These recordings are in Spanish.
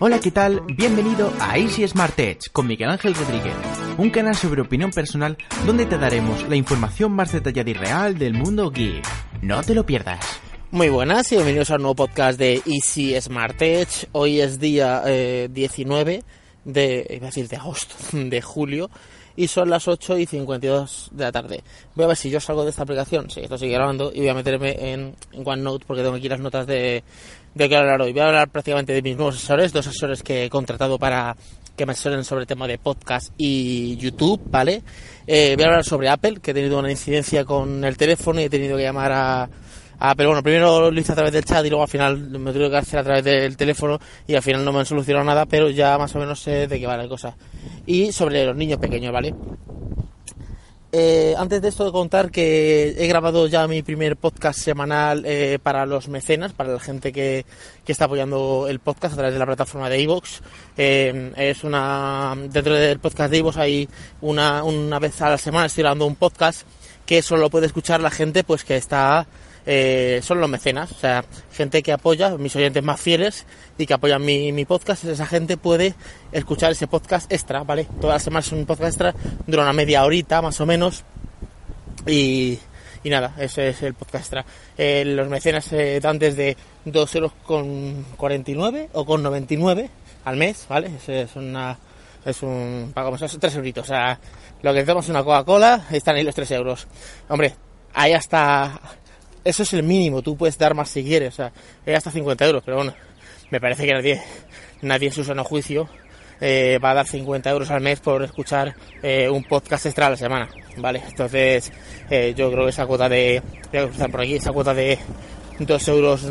Hola, ¿qué tal? Bienvenido a Easy Smart Edge con Miguel Ángel Rodríguez, un canal sobre opinión personal donde te daremos la información más detallada y real del mundo geek. No te lo pierdas. Muy buenas y bienvenidos a un nuevo podcast de Easy Smart Edge. Hoy es día 19 eh, de, iba a decir de agosto, de julio, y son las 8 y 52 de la tarde. Voy a ver si yo salgo de esta aplicación, sí, esto sigue grabando, y voy a meterme en OneNote porque tengo aquí las notas de, de qué hablar hoy. Voy a hablar prácticamente de mis nuevos asesores, dos asesores que he contratado para que me asesoren sobre el tema de podcast y YouTube, ¿vale? Eh, voy a hablar sobre Apple, que he tenido una incidencia con el teléfono y he tenido que llamar a, pero bueno, primero lo hice a través del chat y luego al final me tuve que hacer a través del teléfono y al final no me han solucionado nada, pero ya más o menos sé de qué va la cosa. Y sobre los niños pequeños, ¿vale? Eh, antes de esto contar que he grabado ya mi primer podcast semanal eh, para los mecenas, para la gente que, que, está apoyando el podcast a través de la plataforma de iVoox. Eh, es una dentro del podcast de iVoox hay una, una vez a la semana estoy grabando un podcast que solo puede escuchar la gente pues que está eh, son los mecenas, o sea, gente que apoya, mis oyentes más fieles y que apoyan mi, podcast, esa gente puede escuchar ese podcast extra, ¿vale? Todas las semanas es un podcast extra, dura una media horita más o menos y, y nada, ese es el podcast extra. Eh, los mecenas se dan desde 2 euros con 49 o con 99 al mes, ¿vale? Es, una es un pagamos 3 euritos, o sea, lo que necesitamos es una Coca-Cola, están ahí los 3 euros. Hombre, ahí hasta eso es el mínimo, tú puedes dar más si quieres, o sea, es hasta 50 euros, pero bueno, me parece que nadie, nadie en su sano juicio eh, va a dar 50 euros al mes por escuchar eh, un podcast extra a la semana, ¿vale? Entonces, eh, yo creo que esa cuota de, voy a cruzar por aquí, esa cuota de 2 euros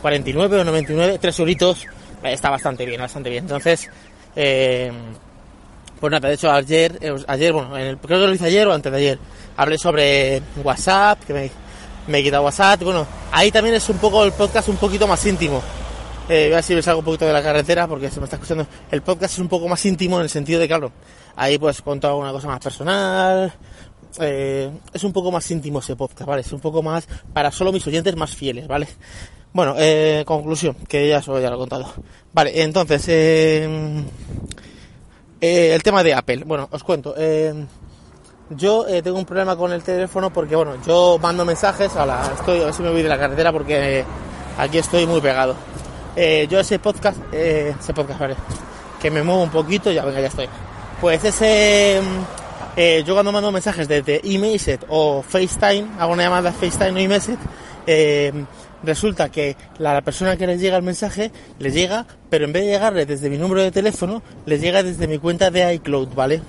49 o 99, 3 euritos, está bastante bien, bastante bien. Entonces, pues nada, de hecho ayer, ayer, bueno, en el, creo que lo hice ayer o antes de ayer, hablé sobre WhatsApp, que me me he quitado WhatsApp, bueno, ahí también es un poco el podcast un poquito más íntimo. Eh, voy a ver si me salgo un poquito de la carretera porque se me está escuchando. El podcast es un poco más íntimo en el sentido de, claro, ahí pues cuento alguna cosa más personal. Eh, es un poco más íntimo ese podcast, ¿vale? Es un poco más para solo mis oyentes más fieles, ¿vale? Bueno, eh, conclusión, que ya eso ya lo he contado. Vale, entonces, eh, eh, el tema de Apple. Bueno, os cuento. Eh, yo eh, tengo un problema con el teléfono porque, bueno, yo mando mensajes, ahora estoy, a ver si me voy de la carretera porque eh, aquí estoy muy pegado. Eh, yo ese podcast, ese podcast, vale, que me muevo un poquito, ya venga, ya estoy. Pues ese, mm, yo cuando mando mensajes desde eMessage o FaceTime, hago una llamada FaceTime o eMessage, resulta que la, la, persona que les llega el mensaje les llega, pero en vez de llegarle desde mi número de teléfono, les llega desde mi cuenta de iCloud, ¿vale?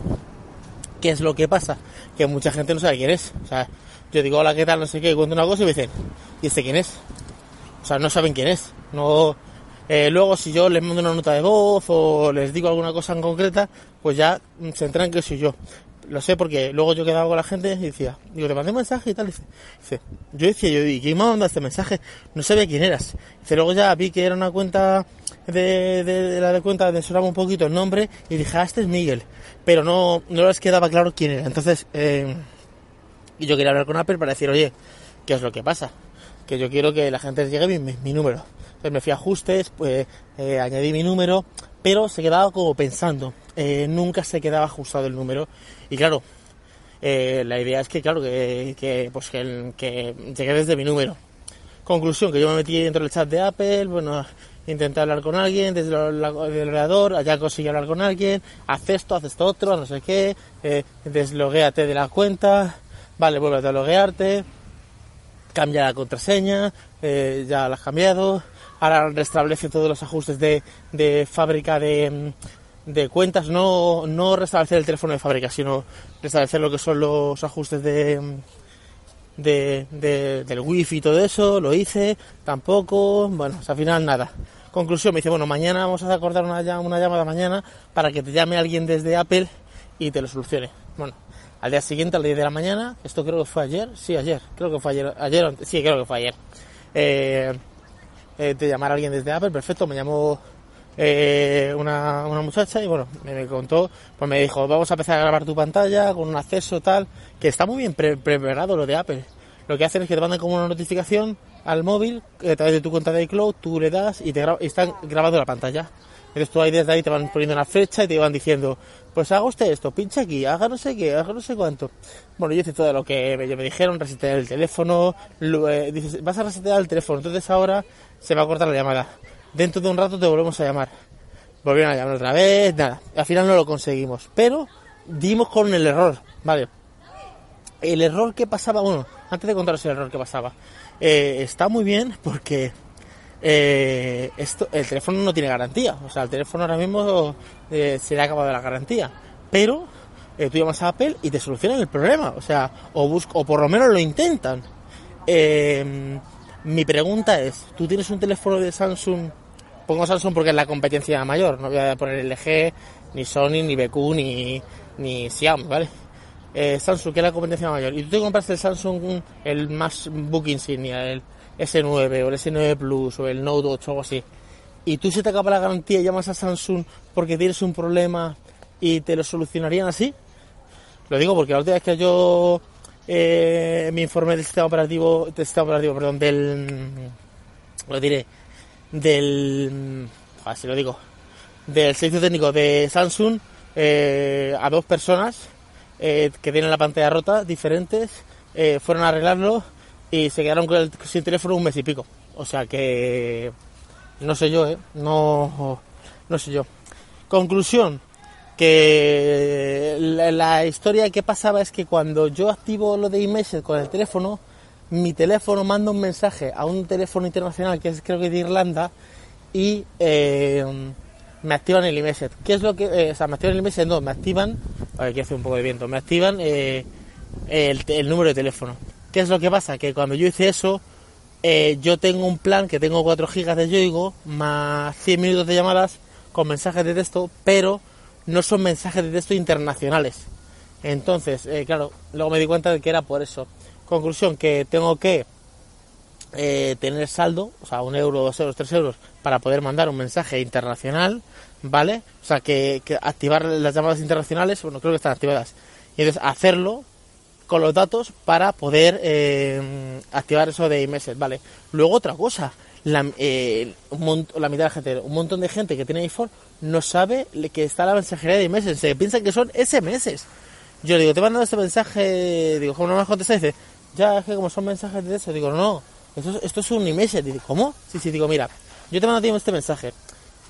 ¿Qué es lo que pasa? Que mucha gente no sabe quién es. O sea, yo digo, hola, ¿qué tal? No sé qué, cuento una cosa y me dicen, ¿y este quién es? O sea, no saben quién es. No, eh, luego, si yo les mando una nota de voz o les digo alguna cosa en concreta, pues ya se enteran que soy yo. Lo sé porque luego yo quedaba con la gente y decía, digo, te mandé un mensaje y tal. dice, dice, yo decía, yo, ¿y quién me mandado este mensaje? No sabía quién eras. Dice, luego ya vi que era una cuenta de, de, la de cuenta, de sonaba un poquito el nombre y dije, ah, este es Miguel. Pero no, no les quedaba claro quién era. Entonces, eh, y yo quería hablar con Apple para decir, oye, ¿qué es lo que pasa? Que yo quiero que la gente llegue mi, mi, número. Entonces me fui a ajustes, pues eh, añadí mi número, pero se quedaba como pensando. Eh, nunca se quedaba ajustado el número. Y claro, eh, la idea es que, claro, que, pues que, llegue desde mi número. Conclusión, que yo me metí dentro del chat de Apple, bueno, intenté hablar con alguien desde el, ordenador, allá conseguí hablar con alguien, haz esto, haz esto otro, no sé qué, eh, de la cuenta, vale, vuelve a loguearte, cambia la contraseña, eh, ya la has cambiado, ahora restablece todos los ajustes de, de fábrica de, de cuentas, no, no restablecer el teléfono de fábrica, sino restablecer lo que son los ajustes de de, de, del wifi y todo eso, lo hice, tampoco, bueno, al final nada. Conclusión, me dice, bueno, mañana vamos a acordar una, una llamada mañana para que te llame alguien desde Apple y te lo solucione. Bueno, al día siguiente, al 10 de la mañana, esto creo que fue ayer, sí, ayer, creo que fue ayer, ayer, sí, creo que fue ayer. Eh, eh, te llamar alguien desde Apple, perfecto, me llamó eh, una, muchacha y bueno, me, contó, pues me dijo, vamos a empezar a grabar tu pantalla con un acceso tal, que está muy bien preparado lo de Apple. Lo que hacen es que te mandan como una notificación al móvil a través de tu cuenta de iCloud, tú le das y te y está grabado la pantalla. Entonces tú ahí desde ahí te van poniendo una flecha y te van diciendo, pues haga usted esto, pincha aquí, haga no sé qué, haga no sé cuánto. Bueno, yo hice todo lo que me, me dijeron, resetear el teléfono, eh, vas a resetear el teléfono, entonces ahora se va a cortar la llamada. Dentro de un rato te volvemos a llamar. Volvieron a llamar otra vez, nada. Al final no lo conseguimos. Pero dimos con el error, ¿vale? El error que pasaba, bueno, antes de contaros el error que pasaba, eh, está muy bien porque eh, esto, el teléfono no tiene garantía. O sea, el teléfono ahora mismo eh, se le ha acabado la garantía. Pero tú llamas a Apple y te solucionan el problema. O sea, o, busco, o por lo menos lo intentan. Mi pregunta es, ¿tú tienes un teléfono de Samsung? Pongo Samsung porque es la competencia mayor. No voy a poner LG, ni Sony, ni BQ, ni, ni Xiaomi, ¿vale? Eh, Samsung, que es la competencia mayor. Y tú te compras el Samsung, el más book insignia, el S9 o el S9 Plus o el Note 8 o algo así. Y tú se te acaba la garantía y llamas a Samsung porque tienes un problema y te lo solucionarían así. Lo digo porque la última vez que yo eh, me informé del sistema operativo, del sistema operativo, perdón, del, lo diré, del, así lo digo, del servicio técnico de Samsung eh, a dos personas eh, que tienen la pantalla rota, diferentes, eh, fueron a arreglarlo y se quedaron con el, sin teléfono un mes y pico. O sea que no sé yo, ¿eh? No, no sé yo. Conclusión, que la, la historia que pasaba es que cuando yo activo lo de iMessage con el teléfono, mi teléfono manda un mensaje a un teléfono internacional que es creo que de Irlanda y eh, me activan el iMessage. ¿Qué es lo que...? eh, o sea, me activan el iMessage, no, me activan... A aquí hace un poco de viento. Me activan eh, el, el número de teléfono. ¿Qué es lo que pasa? Que cuando yo hice eso, eh, yo tengo un plan que tengo 4 gigas de Yoigo más 100 minutos de llamadas con mensajes de texto, pero no son mensajes de texto internacionales. Entonces, claro, luego me di cuenta de que era por eso. Conclusión, que tengo que eh, tener saldo, o sea, un euro, dos euros, tres euros, para poder mandar un mensaje internacional, ¿vale? O sea, que, activar las llamadas internacionales, bueno, creo que están activadas. Y entonces hacerlo con los datos para poder eh, activar eso de iMessage, ¿vale? Luego otra cosa, la, eh, la mitad de la gente, un montón de gente que tiene iPhone no sabe que está la mensajería de iMessage, se piensa que son SMS. Yo digo, te he mandado este mensaje, digo, ¿cómo no me has contestado? Dice, ya, es que como son mensajes de eso, digo, no, esto es, esto es un iMessage. Digo, ¿cómo? Sí, sí, digo, mira, yo te mando a este mensaje.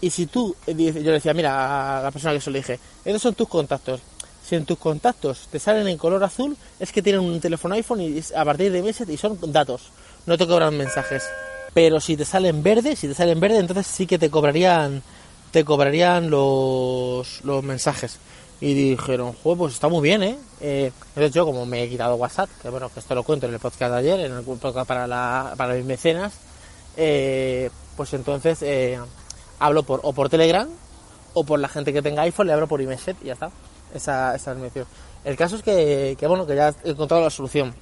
Y si tú, eh, dice- yo le decía, mira, a la persona que se lo dije, estos son tus contactos. Si en tus contactos te salen en color azul, es que tienen un teléfono iPhone y a partir de iMessage y son datos. No te cobran mensajes. Pero si te salen verde, si te salen verde, entonces sí que te cobrarían, te cobrarían los, los mensajes. Y dijeron, joder, pues está muy bien, ¿eh? ¿eh? Entonces yo, como me he quitado WhatsApp, que bueno, que esto lo cuento en el podcast de ayer, en el podcast para, la, para mis mecenas, eh, pues entonces eh, hablo por, o por Telegram o por la gente que tenga iPhone, le hablo por iMessage y ya está. Esa, esa es. El caso es que, que, bueno, que ya he encontrado la solución.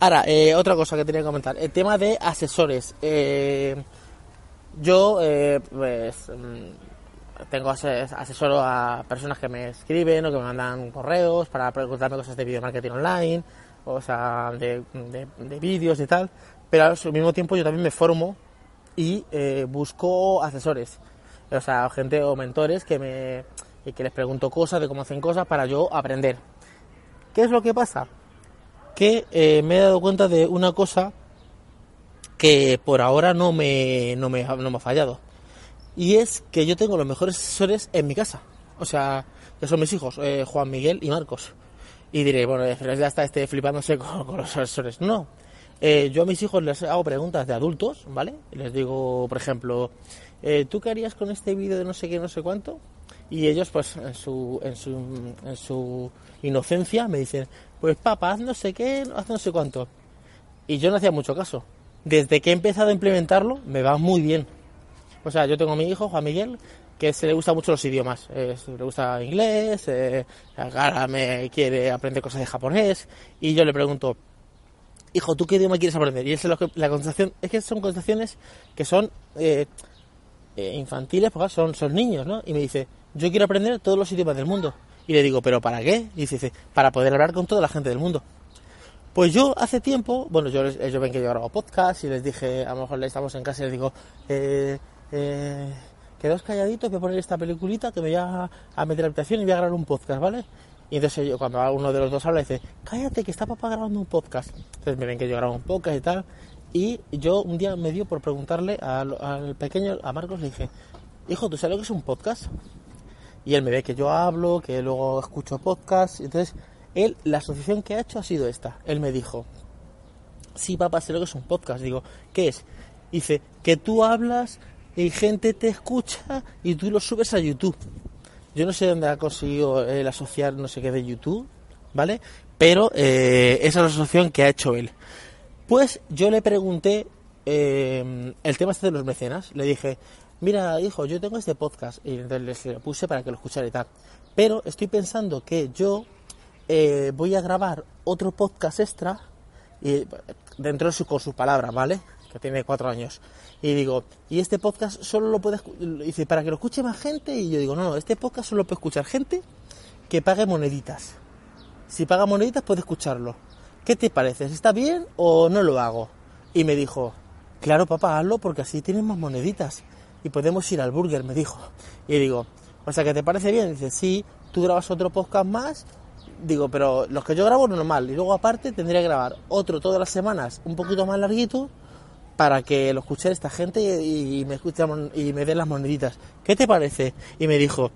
Ahora, eh, otra cosa que tenía que comentar, el tema de asesores. Yo, pues, mm, tengo ase- asesoro a personas que me escriben o que me mandan correos para preguntarme cosas de video marketing online, o sea, de, de, de vídeos y tal, pero al mismo tiempo yo también me formo y eh, busco asesores, o sea, gente o mentores que me que les pregunto cosas de cómo hacen cosas para yo aprender. ¿Qué es lo que pasa? Que eh, me he dado cuenta de una cosa que por ahora no me, no me, no me ha fallado. Y es que yo tengo los mejores asesores en mi casa. O sea, que son mis hijos, eh, Juan Miguel y Marcos. Y diré, bueno, eh, ya está este flipándose con, con los asesores. No. Eh, yo a mis hijos les hago preguntas de adultos, ¿vale? Les digo, por ejemplo, eh, ¿tú qué harías con este vídeo de no sé qué, no sé cuánto? Y ellos, pues, en su, en su, en su inocencia me dicen, pues papá, haz no sé qué, haz no sé cuánto. Y yo no hacía mucho caso. Desde que he empezado a implementarlo, me va muy bien. O sea, yo tengo a mi hijo, Juan Miguel, que se le gusta mucho los idiomas. Eh, le gusta inglés, eh, me quiere aprender cosas de japonés. Y yo le pregunto, hijo, ¿tú qué idioma quieres aprender? Y se lo que- la contestación, es que son contestaciones que son eh, eh, infantiles, porque son, son niños, ¿no? Y me dice, yo quiero aprender todos los idiomas del mundo. Y le digo, ¿pero para qué? Y dice, para poder hablar con toda la gente del mundo. Pues yo hace tiempo, bueno, yo ellos ven que yo grabo podcast y les dije, a lo mejor estamos en casa y les digo, eh, eh, quedaos calladitos, voy a poner esta peliculita que me voy a, a meter a la habitación y voy a grabar un podcast, ¿vale? Y entonces yo, cuando uno de los dos habla, dice, cállate, que está papá grabando un podcast. Entonces me ven que yo grabo un podcast y tal. Y yo un día me dio por preguntarle al, al pequeño, a Marcos, le dije, hijo, ¿tú sabes lo que es un podcast? Y él me ve que yo hablo, que luego escucho podcast. Entonces, él, la asociación que ha hecho ha sido esta. Él me dijo, sí, papá, sé lo que es un podcast. Digo, ¿qué es? Dice, que tú hablas y gente te escucha y tú lo subes a YouTube. Yo no sé dónde ha conseguido el asociar no sé qué de YouTube, ¿vale? Pero eh, esa es la asociación que ha hecho él. Pues yo le pregunté eh, el tema este de los mecenas. Le dije, mira, hijo, yo tengo este podcast. Y entonces le puse para que lo escuchara y tal. Pero estoy pensando que yo eh, voy a grabar otro podcast extra y dentro de su, con sus palabras, ¿vale? Tiene cuatro años. Y digo, y este podcast solo lo puede dice, para que lo escuche más gente. Y yo digo, no, no, este podcast solo puede escuchar gente que pague moneditas. Si paga moneditas puede escucharlo. ¿Qué te parece? ¿Está bien o no lo hago? Y me dijo, claro papá, hazlo porque así tienes más moneditas. Y podemos ir al burger, me dijo. Y digo, o sea, ¿que te parece bien? Dice, sí, tú grabas otro podcast más. Digo, pero los que yo grabo normal. Y luego aparte tendría que grabar otro todas las semanas, un poquito más larguito para que lo escuche esta gente y, me y me den las moneditas. ¿Qué te parece? Y me dijo,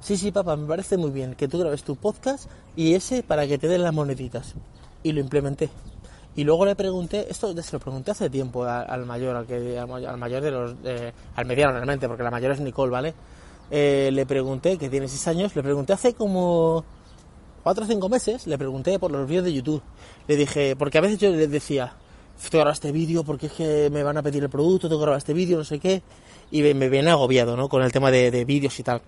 sí, sí, papá, me parece muy bien que tú grabes tu podcast y ese para que te den las moneditas. Y lo implementé. Y luego le pregunté, esto se lo pregunté hace tiempo al, mayor, al, que, al mayor de los, al mediano realmente, porque la mayor es Nicole, ¿vale? Eh, le pregunté, que tiene 6 años, le pregunté hace como 4 o 5 meses, le pregunté por los vídeos de YouTube. Le dije, porque a veces yo le decía, tengo que grabar este vídeo porque es que me van a pedir el producto, tengo que grabar este vídeo, no sé qué. Y me, viene agobiado, ¿no? Con el tema de, vídeos y tal.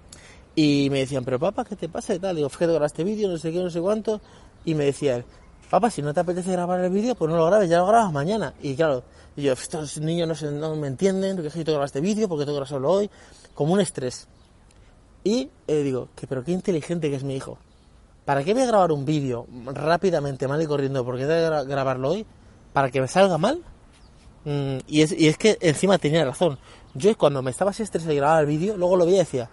Y me decían, pero papá, ¿qué te pasa y tal? Digo, fíjate, grabar este vídeo, no sé qué, no sé cuánto. Y me decía él, papá, si no te apetece grabar el vídeo, pues no lo grabes, ya lo grabas mañana. Y claro, yo, estos niños no, se, no me entienden, porque tengo que grabar este vídeo, porque tengo que grabarlo hoy. Como un estrés. Y eh, digo, que pero qué inteligente que es mi hijo. ¿Para qué voy a grabar un vídeo rápidamente, mal y corriendo? porque tengo que grabarlo hoy? Para que me salga mal. Mm, y, es, y es que encima tenía razón. Yo cuando me estaba así estresado y grababa el vídeo, luego lo veía y decía,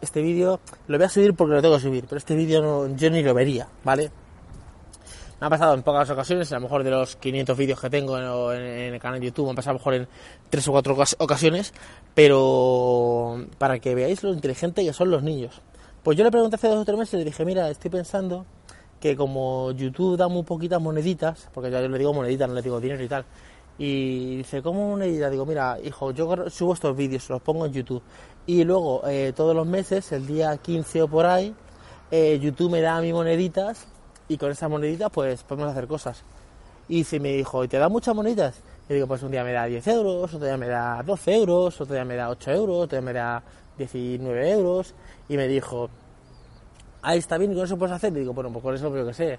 este vídeo lo voy a subir porque lo tengo que subir, pero este vídeo no, yo ni lo vería, ¿vale? Me ha pasado en pocas ocasiones, a lo mejor de los 500 vídeos que tengo en, el canal de YouTube, me ha pasado a lo mejor en 3 o 4 ocasiones, pero para que veáis lo inteligente que son los niños. Pues yo le pregunté hace dos o tres meses y le dije, mira, estoy pensando que como YouTube da muy poquitas moneditas, porque yo le digo moneditas, no le digo dinero y tal, y dice, ¿cómo monedita? Digo, mira, hijo, yo subo estos vídeos, los pongo en YouTube, y luego eh, todos los meses, el día 15 o por ahí, eh, YouTube me da mis moneditas, y con esas moneditas pues podemos hacer cosas. Y si me dijo, ¿y te da muchas moneditas? Y digo, pues un día me da 10 euros, otro día me da 12 euros, otro día me da 8 euros, otro día me da 19 euros. Y me dijo, ahí está bien, ¿y con eso puedes hacer? Y digo, bueno, pues con eso, pero que sé,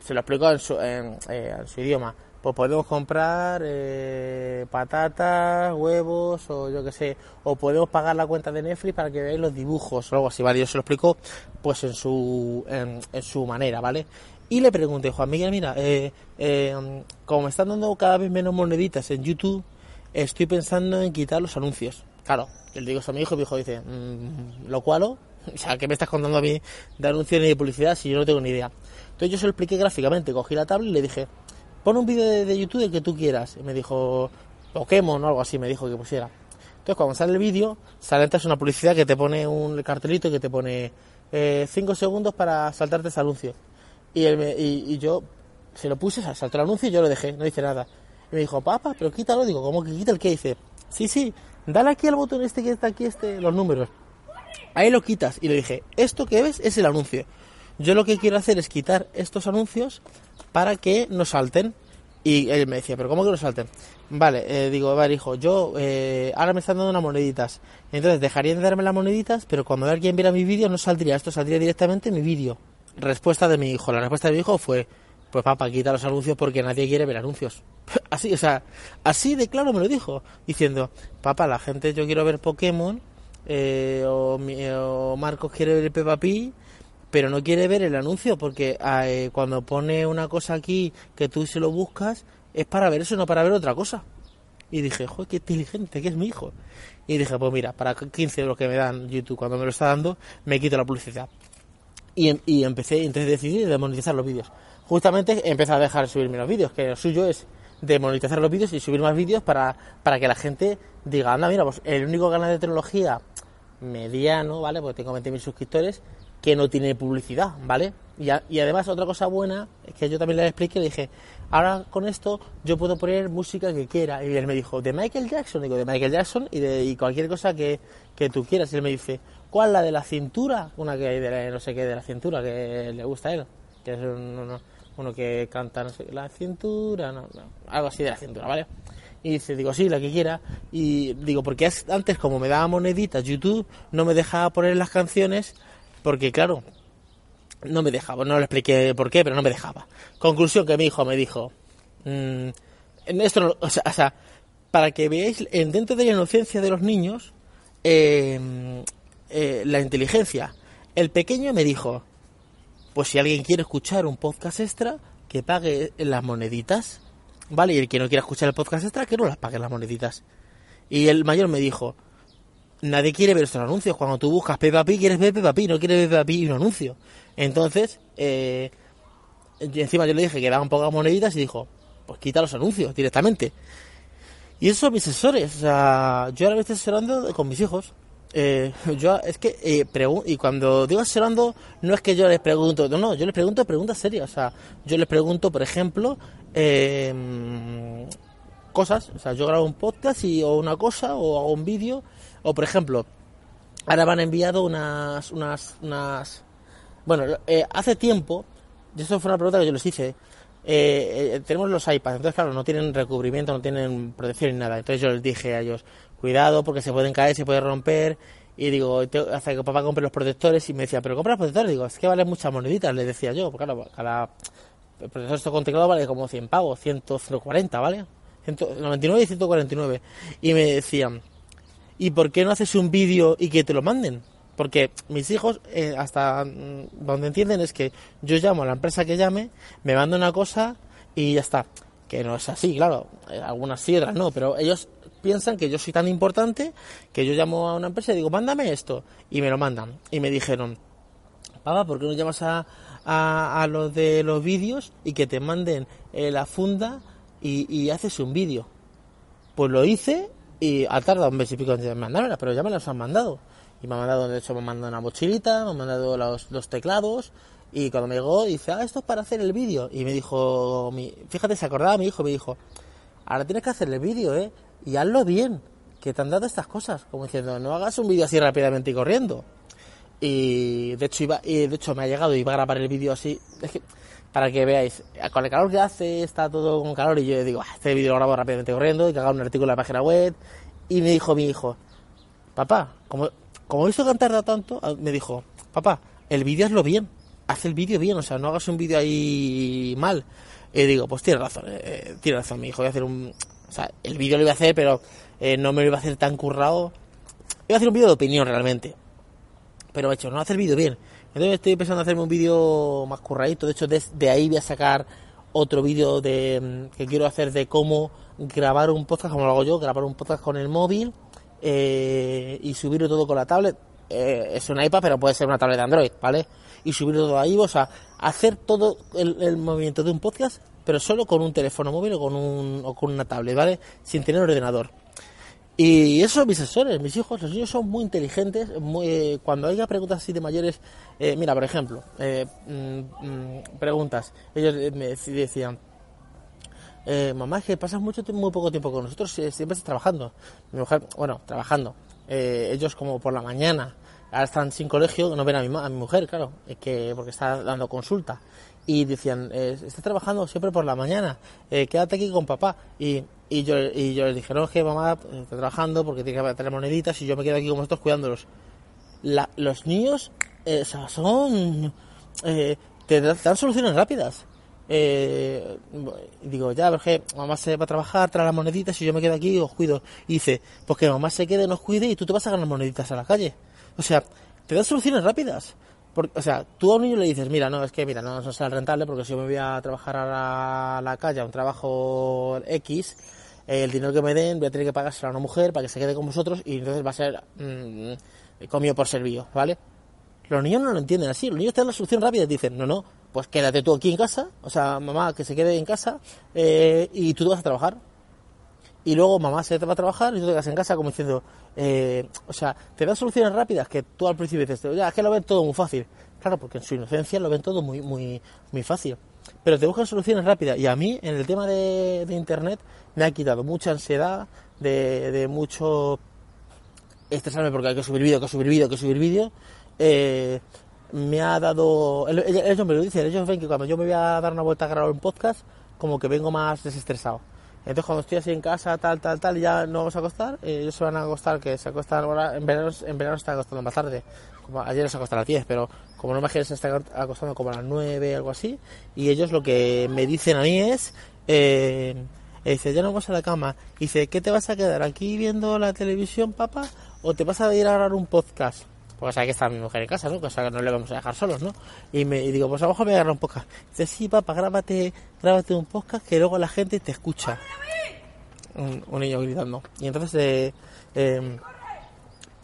se lo explico en su, en, eh, su idioma. Pues podemos comprar eh, patatas, huevos o yo que sé, o podemos pagar la cuenta de Netflix para que veáis los dibujos o algo así, ¿vale? Yo se lo explico pues en su, en, su manera, ¿vale? Y le pregunté, Juan Miguel, mira, eh, eh, como me están dando cada vez menos moneditas en YouTube, estoy pensando en quitar los anuncios. Claro, le digo eso a mi hijo y mi hijo dice, mm, ¿lo cual? O sea, ¿qué me estás contando a mí de anuncios ni de publicidad si yo no tengo ni idea? Entonces yo se lo expliqué gráficamente, cogí la tabla y le dije, pon un vídeo de, YouTube el que tú quieras. Y me dijo, Pokémon o algo así, me dijo que pusiera. Entonces cuando sale el vídeo, sale antes una publicidad que te pone un cartelito que te pone 5 eh, segundos para saltarte ese anuncio. Y, él y, yo se lo puse, saltó el anuncio y yo lo dejé, no hice nada. Y me dijo, papá, pero quítalo. Digo, ¿cómo que quita el que dice? Sí, sí, dale aquí al botón este que está aquí, este, los números. Ahí lo quitas. Y le dije, esto que ves es el anuncio. Yo lo que quiero hacer es quitar estos anuncios para que no salten. Y él me decía, ¿pero cómo que no salten? Vale, eh, digo, ver, hijo, yo eh, ahora me están dando unas moneditas. Entonces dejaría de darme las moneditas, pero cuando alguien viera mi vídeo no saldría, esto saldría directamente en mi vídeo. Respuesta de mi hijo. La respuesta de mi hijo fue, pues papá, quita los anuncios porque nadie quiere ver anuncios. Así, o sea, así de claro me lo dijo, diciendo, papá, la gente, yo quiero ver Pokémon eh, o, Marcos quiere ver Peppa Pig, pero no quiere ver el anuncio porque eh, cuando pone una cosa aquí que tú se lo buscas es para ver eso, no para ver otra cosa. Y dije, joder, qué inteligente, que es mi hijo. Y dije, pues mira, para 15 euros que me dan YouTube cuando me lo está dando, me quito la publicidad. Y, y empecé, entonces decidí demonetizar los vídeos. Justamente empecé a dejar de subirme los vídeos, que lo suyo es demonetizar los vídeos y subir más vídeos para, para que la gente diga, anda, mira, pues el único canal de tecnología mediano, ¿vale? Porque tengo 20.000 suscriptores, que no tiene publicidad, ¿vale? Y, y, además otra cosa buena es que yo también le expliqué, le dije, ahora con esto yo puedo poner música que quiera. Y él me dijo, de Michael Jackson, digo, de Michael Jackson y de y cualquier cosa que, que tú quieras. Y él me dice, ¿cuál? La de la cintura, una que de no sé qué de la cintura, que le gusta a él, que es uno, uno que canta, no sé, la cintura, no, algo así de la cintura, ¿vale? Y dice, digo, sí, la que quiera. Y digo, porque antes como me daba moneditas YouTube, no me dejaba poner las canciones, porque claro, no me dejaba, no le expliqué por qué, pero no me dejaba. Conclusión que mi hijo me dijo, mmm, esto o, sea, o sea, para que veáis dentro de la inocencia de los niños, eh, eh, la inteligencia. El pequeño me dijo, pues si alguien quiere escuchar un podcast extra, que pague las moneditas, ¿vale? Y el que no quiera escuchar el podcast extra, que no las pague las moneditas. Y el mayor me dijo, nadie quiere ver estos anuncios. Cuando tú buscas Peppa Pig, quieres ver Peppa Pig, no quieres ver Peppa Pig y un anuncio. Entonces, eh, encima yo le dije que daban pocas moneditas y dijo, pues quita los anuncios directamente. Y esos son mis asesores. O sea, yo ahora me estoy asesorando con mis hijos. Eh, yo es que eh, y cuando digo asesorando no es que yo les pregunto no no yo les pregunto preguntas serias. O sea yo les pregunto por ejemplo eh, cosas. O sea yo grabo un podcast y o una cosa o hago un vídeo. O por ejemplo ahora me han enviado unas unas unas bueno eh, hace tiempo y eso fue una pregunta que yo les hice eh, tenemos los iPads, entonces claro, no tienen recubrimiento, no tienen protección ni nada. Entonces yo les dije a ellos, cuidado porque se pueden caer, se puede romper. Y digo, hasta que papá compre los protectores y me decía, pero compra los protectores. Digo, es que vale muchas moneditas, le decía yo. Porque claro, cada protector esto con teclado vale como 100 pavos, 140, ¿vale? 199 y 149. Y me decían, ¿y por qué no haces un vídeo y que te lo manden? Porque mis hijos, eh, hasta mm, donde entienden es que yo llamo a la empresa que llame, me manda una cosa y ya está. Que no es así, claro. Eh, algunas sí, no. Pero ellos piensan que yo soy tan importante que yo llamo a una empresa y digo, mándame esto. Y me lo mandan. Y me dijeron, papá, ¿por qué no llamas a, a, los de los vídeos y que te manden eh, la funda y, haces un vídeo? Pues lo hice y ha tardado un mes y pico en mandármela, pero ya me las han mandado. Y me ha mandado, de hecho, me ha mandado una mochilita, me ha mandado los, teclados. Y cuando me llegó, dice, ah, esto es para hacer el vídeo. Y me dijo, mi, fíjate, se acordaba mi hijo, me dijo, ahora tienes que hacer el vídeo, ¿eh? Y hazlo bien, que te han dado estas cosas. Como diciendo, no hagas un vídeo así rápidamente y corriendo. Y de hecho, iba, y de hecho me ha llegado y iba a grabar el vídeo así. Es que, para que veáis, con el calor que hace, está todo con calor. Y yo digo, ah, este vídeo lo grabo rápidamente corriendo y que haga un artículo en la página web. Y me dijo mi hijo, papá, como como he visto que han tanto, ah, me dijo, papá, el vídeo hazlo bien, haz el vídeo bien, o sea, no hagas un vídeo ahí mal. Y digo, pues tiene razón, eh, eh, tiene razón, mi hijo, voy a hacer un... O sea, el vídeo lo iba a hacer, pero eh, no me lo iba a hacer tan currado. Iba a hacer un vídeo de opinión realmente. Pero he hecho, no hacer vídeo bien. Entonces estoy pensando en hacerme un vídeo más curradito. De hecho, de, ahí voy a sacar otro vídeo de mm, que quiero hacer de cómo grabar un podcast, como lo hago yo, grabar un podcast con el móvil eh, y subirlo todo con la tablet. Eh, es una iPad, pero puede ser una tablet de Android, ¿vale? Y subirlo todo ahí, o sea, hacer todo el, movimiento de un podcast, pero solo con un teléfono móvil o con, un, o con una tablet, ¿vale? Sin tener ordenador. Y eso, mis asesores, mis hijos, los niños son muy inteligentes. Muy, cuando haya preguntas así de mayores, eh, mira, por ejemplo, mm, mm, preguntas, ellos me decían, eh, mamá, es que pasas mucho muy poco tiempo con nosotros, siempre estás trabajando. Mi mujer, bueno, trabajando. Eh, ellos como por la mañana, ahora están sin colegio, no ven a mi, a mi mujer, claro, es que porque está dando consulta. Y decían, eh, está trabajando siempre por la mañana, eh, quédate aquí con papá. Y, y, yo, y yo les dije, no, es que mamá está trabajando porque tiene que tener moneditas y yo me quedo aquí con vosotros cuidándolos. La, los niños eh, son... te dan soluciones rápidas eh, digo, ya, porque mamá se va a trabajar, trae las moneditas y yo me quedo aquí y os cuido. Y dice, pues que mamá se quede, nos cuide y tú te vas a ganar moneditas a la calle. O sea, te dan soluciones rápidas. Porque, o sea, tú a un niño le dices, mira, no, es que, mira, no, no será rentable porque si yo me voy a trabajar a la, calle, a un trabajo X, el dinero que me den voy a tener que pagárselo a una mujer para que se quede con vosotros y entonces va a ser mm, comido por servido, ¿vale? Los niños no lo entienden así, los niños te dan la solución rápida y dicen, no, no, pues quédate tú aquí en casa, o sea, mamá que se quede en casa eh, y tú te vas a trabajar. Y luego mamá se te va a trabajar y tú te quedas en casa como diciendo, eh, o sea, te dan soluciones rápidas que tú al principio dices, ya, es que lo ven todo muy fácil. Claro, porque en su inocencia lo ven todo muy, muy, muy fácil. Pero te buscan soluciones rápidas. Y a mí, en el tema de, Internet, me ha quitado mucha ansiedad, de, de mucho estresarme porque hay que subir vídeo, que subir vídeo, que subir vídeo. Eh, me ha dado. Ellos me lo dicen, ellos ven que cuando yo me voy a dar una vuelta a grabar un podcast, como que vengo más desestresado. Entonces, cuando estoy así en casa, tal, tal, tal, y ya no vamos a acostar, eh, ellos se van a acostar, que se acostan ahora, en verano, en verano están acostando más tarde. Como ayer se acostan a las 10, pero como no me se están acostando como a las 9, algo así. Y ellos lo que me dicen a mí es. Eh, dice, ya no vamos a la cama. dice, ¿qué te vas a quedar aquí viendo la televisión, papá? ¿O te vas a ir a grabar un podcast? Pues hay que estar mi mujer en casa, ¿no? Cosa que no le vamos a dejar solos, ¿no? Y me digo, pues a lo mejor me voy a grabar un podcast. Dice, sí, papá, grábate, grábate un podcast que luego la gente te escucha. Un, niño gritando. Y entonces, eh, eh,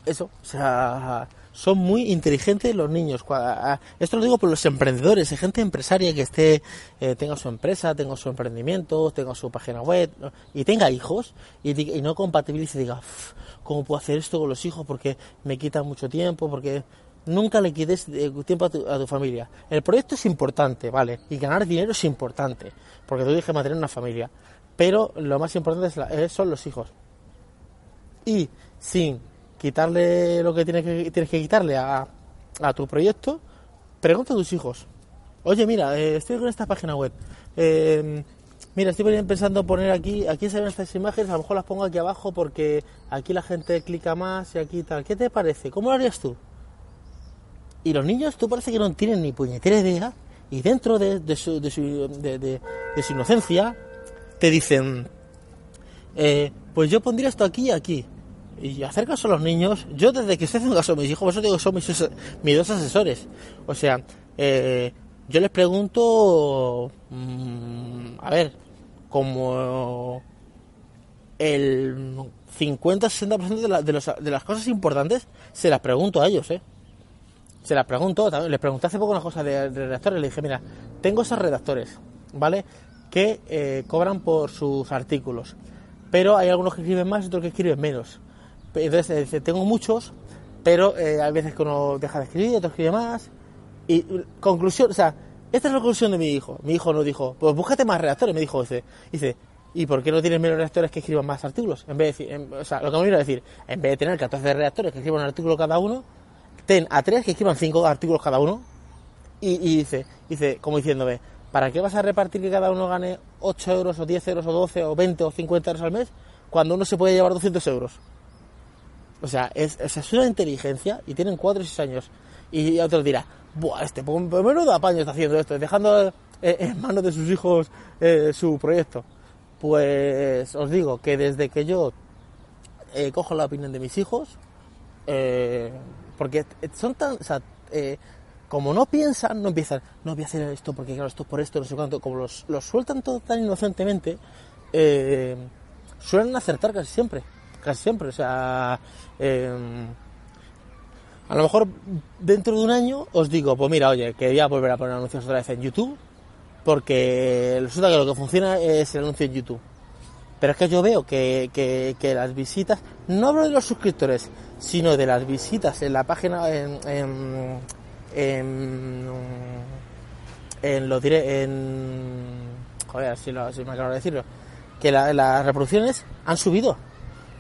eso, o sea, son muy inteligentes los niños. Esto lo digo por los emprendedores, gente empresaria que esté, eh, tenga su empresa, tenga su emprendimiento, tenga su página web y tenga hijos y, no compatibilice y diga, ¿cómo puedo hacer esto con los hijos? Porque me quita mucho tiempo, porque nunca le quites eh, tiempo a tu, familia. El proyecto es importante, ¿vale? Y ganar dinero es importante, porque tú tienes que mantener una familia. Pero lo más importante son los hijos. Y sin quitarle lo que tienes que, tienes que quitarle a, a tu proyecto, pregunta a tus hijos. Oye, mira, eh, estoy con esta página web. Eh, mira, estoy pensando poner aquí, aquí se ven estas imágenes, a lo mejor las pongo aquí abajo porque aquí la gente clica más y aquí tal. ¿Qué te parece? ¿Cómo lo harías tú? Y los niños, tú parece que no tienen ni puñetera idea y dentro de, su, de, su, de, su, inocencia te dicen, eh, pues yo pondría esto aquí y aquí y hacer caso a los niños. Yo desde que estoy haciendo caso a mis hijos, por eso digo que son mis, dos asesores. O sea, eh, yo les pregunto, mm, a ver, como el 50-60% de, la, de, de las cosas importantes se las pregunto a ellos, ¿eh? Se las pregunto, les pregunté hace poco una cosa de, redactores, le dije, mira, tengo esos redactores, ¿vale? Que eh, cobran por sus artículos, pero hay algunos que escriben más y otros que escriben menos. Entonces, eh, tengo muchos, pero eh, hay veces que uno deja de escribir, otro escribe más. Y conclusión, o sea, esta es la conclusión de mi hijo. Mi hijo no dijo, pues búscate más redactores, me dijo, dice, dice, ¿y por qué no tienes menos redactores que escriban más artículos? En vez de decir, o sea, lo que me viene a decir, en vez de tener 14 redactores que escriban un artículo cada uno, ten a tres que escriban cinco artículos cada uno. Y, y dice, dice, como diciéndome, ¿para qué vas a repartir que cada uno gane 8 euros o 10 euros o 12 o 20 o 50 euros al mes cuando uno se puede llevar 200 euros? O sea, es, es una inteligencia y tienen 4 o 6 años. Y otro dirá, Buah, este menudo apaño está haciendo esto, dejando eh, en manos de sus hijos eh, su proyecto. Pues os digo que desde que yo eh, cojo la opinión de mis hijos, porque son tan, o sea, como no piensan, no empiezan, no voy a hacer esto porque claro, esto por esto, no sé cuánto, como los, los sueltan todo tan inocentemente, suelen acertar casi siempre casi siempre. O sea, em, a lo mejor dentro de un año os digo, pues mira, oye, que voy a volver a poner anuncios otra vez en YouTube, porque resulta que lo que funciona es el anuncio en YouTube. Pero es que yo veo que, que, las visitas, no hablo de los suscriptores, sino de las visitas en la página, en, en, en, lo diré, en, joder, si, lo, si me acabo de decirlo, que las reproducciones han subido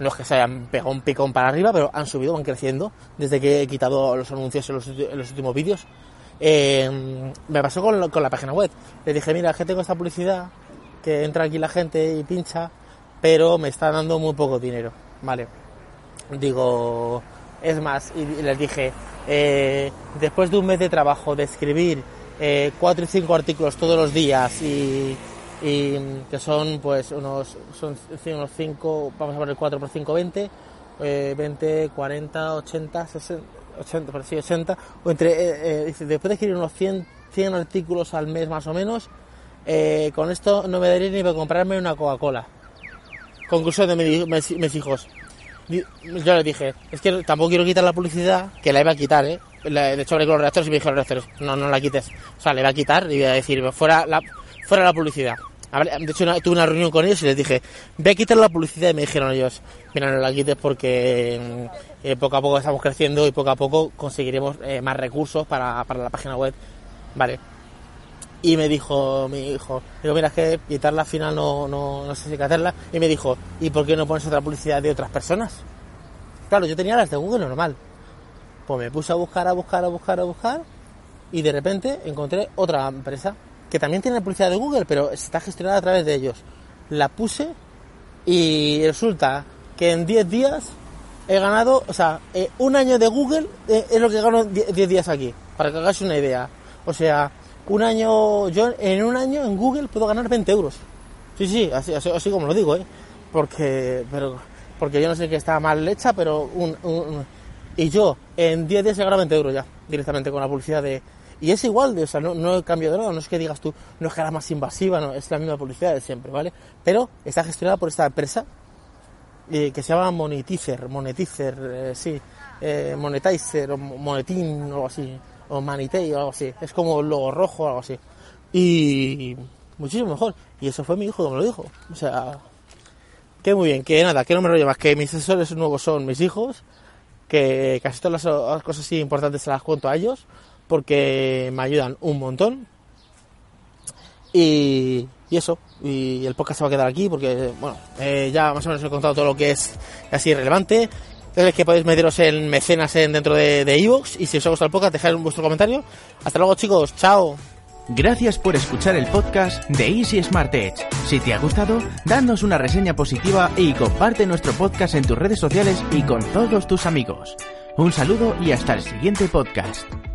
no es que se hayan pegado un picón para arriba, pero han subido, van creciendo desde que he quitado los anuncios en los, últimos vídeos. Eh, me pasó con, la página web. Le dije, mira, que tengo esta publicidad, que entra aquí la gente y pincha, pero me está dando muy poco dinero. Vale. Digo, es más, y les dije, eh, después de un mes de trabajo, de escribir eh, cuatro y cinco artículos todos los días y y que son pues unos son unos 5 vamos a poner 4 por 5 20 20 40 80 60 80 por 80 o entre eh, eh después de escribir unos 100 100 artículos al mes más o menos eh, con esto no me daría ni para comprarme una Coca-Cola Conclusión de mis, mis- mis hijos. Yo les dije, es que tampoco quiero quitar la publicidad, que la iba a quitar, ¿eh? De hecho, hablé con los reactores y me dijeron los no, no la quites. O sea, le iba a quitar y iba a decir, fuera la, fuera la publicidad. De hecho, una- tuve una reunión con ellos y les dije, ve a quitar la publicidad y me dijeron ellos, mira, no la quites porque mm, eh, poco a poco estamos creciendo y poco a poco conseguiremos eh, más recursos para, para la página web. Vale. Y me dijo mi hijo, digo, mira, es que quitarla al final no, no, no sé si hay que hacerla. Y me dijo, ¿y por qué no pones otra publicidad de otras personas? Claro, yo tenía las de Google normal. Pues me puse a buscar, a buscar, a buscar, a buscar. Y de repente encontré otra empresa que también tiene publicidad de Google, pero está gestionada a través de ellos. La puse y resulta que en 10 días he ganado, o sea, eh, un año de Google eh, es lo que gano en 10 días aquí, para que hagáis una idea. O sea, un año, yo en un año en Google puedo ganar 20 euros. Sí, sí, así, así, como lo digo, ¿eh? Porque, pero, porque yo no sé que está mal hecha, pero un, un- un- y yo en 10 días he ganado 20 euros ya, directamente con la publicidad de... Y es igual, de, o sea, no, no he cambiado nada, no es que digas tú, no es que era más invasiva, no, es la misma publicidad de siempre, ¿vale? Pero está gestionada por esta empresa eh, que se llama Monetizer, Monetizer, eh, sí, eh, Monetizer o Mo- Monetin o algo así, o Manitei o algo así, es como logo rojo o algo así. Y muchísimo mejor. Y eso fue mi hijo que me lo dijo. O sea, que muy bien, que nada, que no me rollo más, que mis asesores nuevos son mis hijos, que casi todas las cosas así importantes se las cuento a ellos, porque me ayudan un montón. Y, eso, y el podcast se va a quedar aquí porque, bueno, eh, ya más o menos he contado todo lo que es así relevante. Es que podéis meteros en mecenas en, dentro de iVoox y si os ha gustado el podcast, dejad vuestro comentario. Hasta luego chicos, chao. Gracias por escuchar el podcast de Easy Smart Edge. Si te ha gustado, danos una reseña positiva y comparte nuestro podcast en tus redes sociales y con todos tus amigos. Un saludo y hasta el siguiente podcast.